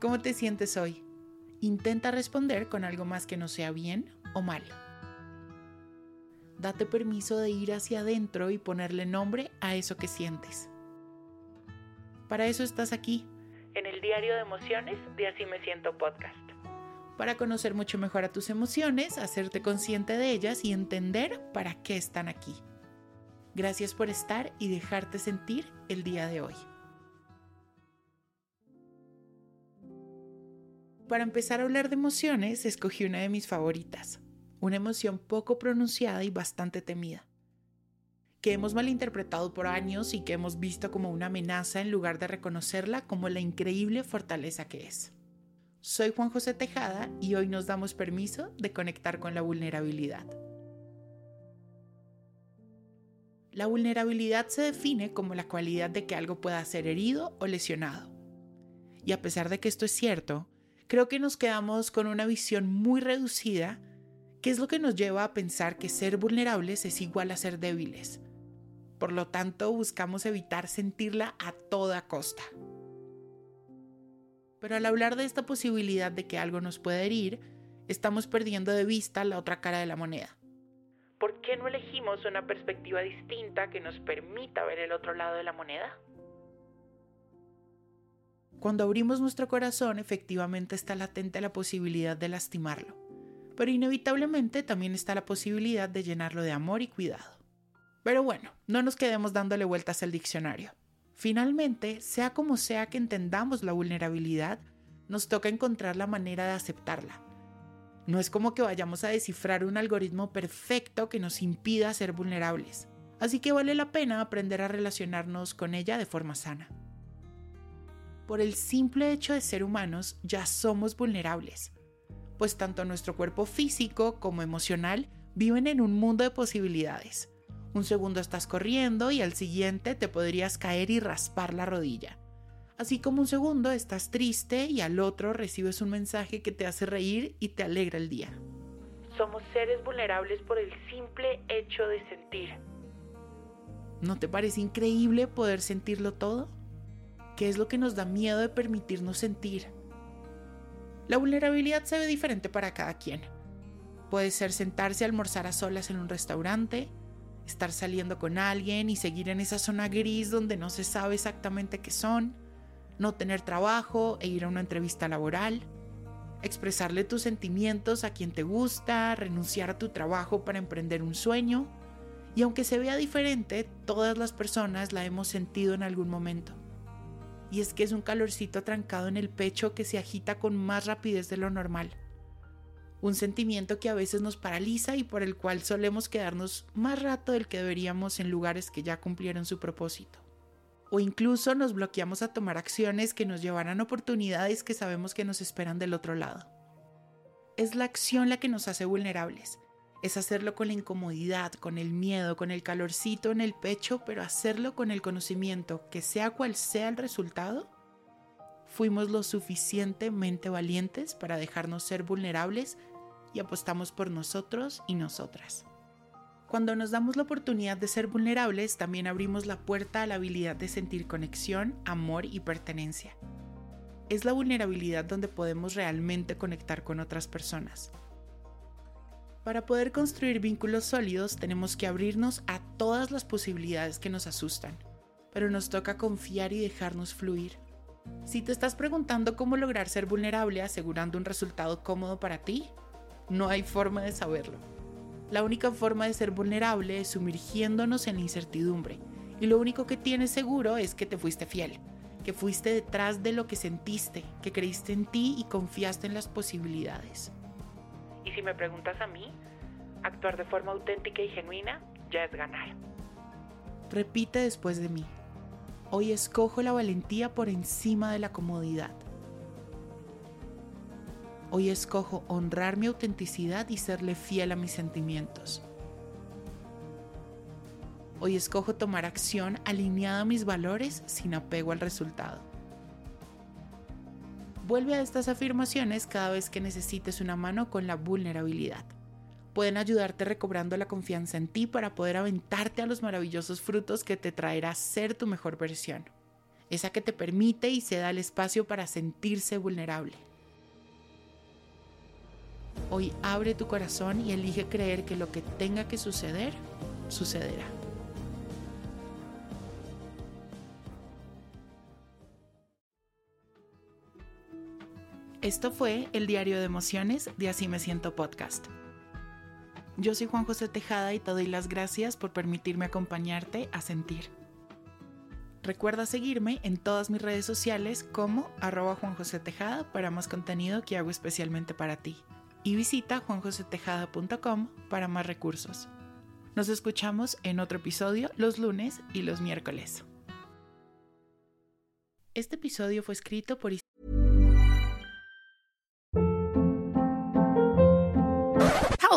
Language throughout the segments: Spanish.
¿cómo te sientes hoy? Intenta responder con algo más que no sea bien o mal. Date permiso de ir hacia adentro y ponerle nombre a eso que sientes. Para eso estás aquí, en el diario de emociones de Así me siento podcast. Para conocer mucho mejor a tus emociones, hacerte consciente de ellas y entender para qué están aquí. Gracias por estar y dejarte sentir el día de hoy. Para empezar a hablar de emociones, escogí una de mis favoritas, una emoción poco pronunciada y bastante temida, que hemos malinterpretado por años y que hemos visto como una amenaza en lugar de reconocerla como la increíble fortaleza que es. Soy Juan José Tejada y hoy nos damos permiso de conectar con la vulnerabilidad. La vulnerabilidad se define como la cualidad de que algo pueda ser herido o lesionado. Y a pesar de que esto es cierto, creo que nos quedamos con una visión muy reducida, que es lo que nos lleva a pensar que ser vulnerables es igual a ser débiles. Por lo tanto, buscamos evitar sentirla a toda costa. Pero al hablar de esta posibilidad de que algo nos pueda herir, estamos perdiendo de vista la otra cara de la moneda. ¿Por qué no elegimos una perspectiva distinta que nos permita ver el otro lado de la moneda? Cuando abrimos nuestro corazón, efectivamente está latente la posibilidad de lastimarlo, pero inevitablemente también está la posibilidad de llenarlo de amor y cuidado. Pero bueno, no nos quedemos dándole vueltas al diccionario. Finalmente, sea como sea que entendamos la vulnerabilidad, nos toca encontrar la manera de aceptarla. No es como que vayamos a descifrar un algoritmo perfecto que nos impida ser vulnerables, así que vale la pena aprender a relacionarnos con ella de forma sana por el simple hecho de ser humanos ya somos vulnerables, pues tanto nuestro cuerpo físico como emocional viven en un mundo de posibilidades. Un segundo estás corriendo y al siguiente te podrías caer y raspar la rodilla. Así como un segundo estás triste y al otro recibes un mensaje que te hace reír y te alegra el día. Somos seres vulnerables por el simple hecho de sentir. ¿No te parece increíble poder sentirlo todo? Qué es lo que nos da miedo de permitirnos sentir. La vulnerabilidad se ve diferente para cada quien. Puede ser sentarse a almorzar a solas en un restaurante, estar saliendo con alguien y seguir en esa zona gris donde no se sabe exactamente qué son, no tener trabajo e ir a una entrevista laboral, expresarle tus sentimientos a quien te gusta, renunciar a tu trabajo para emprender un sueño, y aunque se vea diferente, todas las personas la hemos sentido en algún momento y es que es un calorcito atrancado en el pecho que se agita con más rapidez de lo normal. Un sentimiento que a veces nos paraliza y por el cual solemos quedarnos más rato del que deberíamos en lugares que ya cumplieron su propósito. O incluso nos bloqueamos a tomar acciones que nos llevarán oportunidades que sabemos que nos esperan del otro lado. Es la acción la que nos hace vulnerables es hacerlo con la incomodidad, con el miedo, con el calorcito en el pecho, pero hacerlo con el conocimiento que sea cual sea el resultado, fuimos lo suficientemente valientes para dejarnos ser vulnerables y apostamos por nosotros y nosotras. Cuando nos damos la oportunidad de ser vulnerables, también abrimos la puerta a la habilidad de sentir conexión, amor y pertenencia. Es la vulnerabilidad donde podemos realmente conectar con otras personas para poder construir vínculos sólidos tenemos que abrirnos a todas las posibilidades que nos asustan, pero nos toca confiar y dejarnos fluir. Si te estás preguntando cómo lograr ser vulnerable asegurando un resultado cómodo para ti, no hay forma de saberlo. La única forma de ser vulnerable es sumergiéndonos en la incertidumbre, y lo único que tienes seguro es que te fuiste fiel, que fuiste detrás de lo que sentiste, que creíste en ti y confiaste en las posibilidades. Si me preguntas a mí, actuar de forma auténtica y genuina ya es ganar. Repite después de mí. Hoy escojo la valentía por encima de la comodidad. Hoy escojo honrar mi autenticidad y serle fiel a mis sentimientos. Hoy escojo tomar acción alineada a mis valores sin apego al resultado. Vuelve a estas afirmaciones cada vez que necesites una mano con la vulnerabilidad. Pueden ayudarte recobrando la confianza en ti para poder aventarte a los maravillosos frutos que te traerá ser tu mejor versión. Esa que te permite y se da el espacio para sentirse vulnerable. Hoy abre tu corazón y elige creer que lo que tenga que suceder, sucederá. Esto fue el diario de emociones de Así me siento podcast. Yo soy Juan José Tejada y te doy las gracias por permitirme acompañarte a sentir. Recuerda seguirme en todas mis redes sociales como arroba Juan José Tejada para más contenido que hago especialmente para ti. Y visita juanjosetejada.com para más recursos. Nos escuchamos en otro episodio los lunes y los miércoles. Este episodio fue escrito por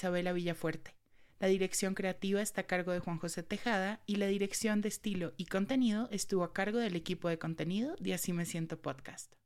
Isabela Villafuerte. La dirección creativa está a cargo de Juan José Tejada y la dirección de estilo y contenido estuvo a cargo del equipo de contenido de Así Me Siento Podcast.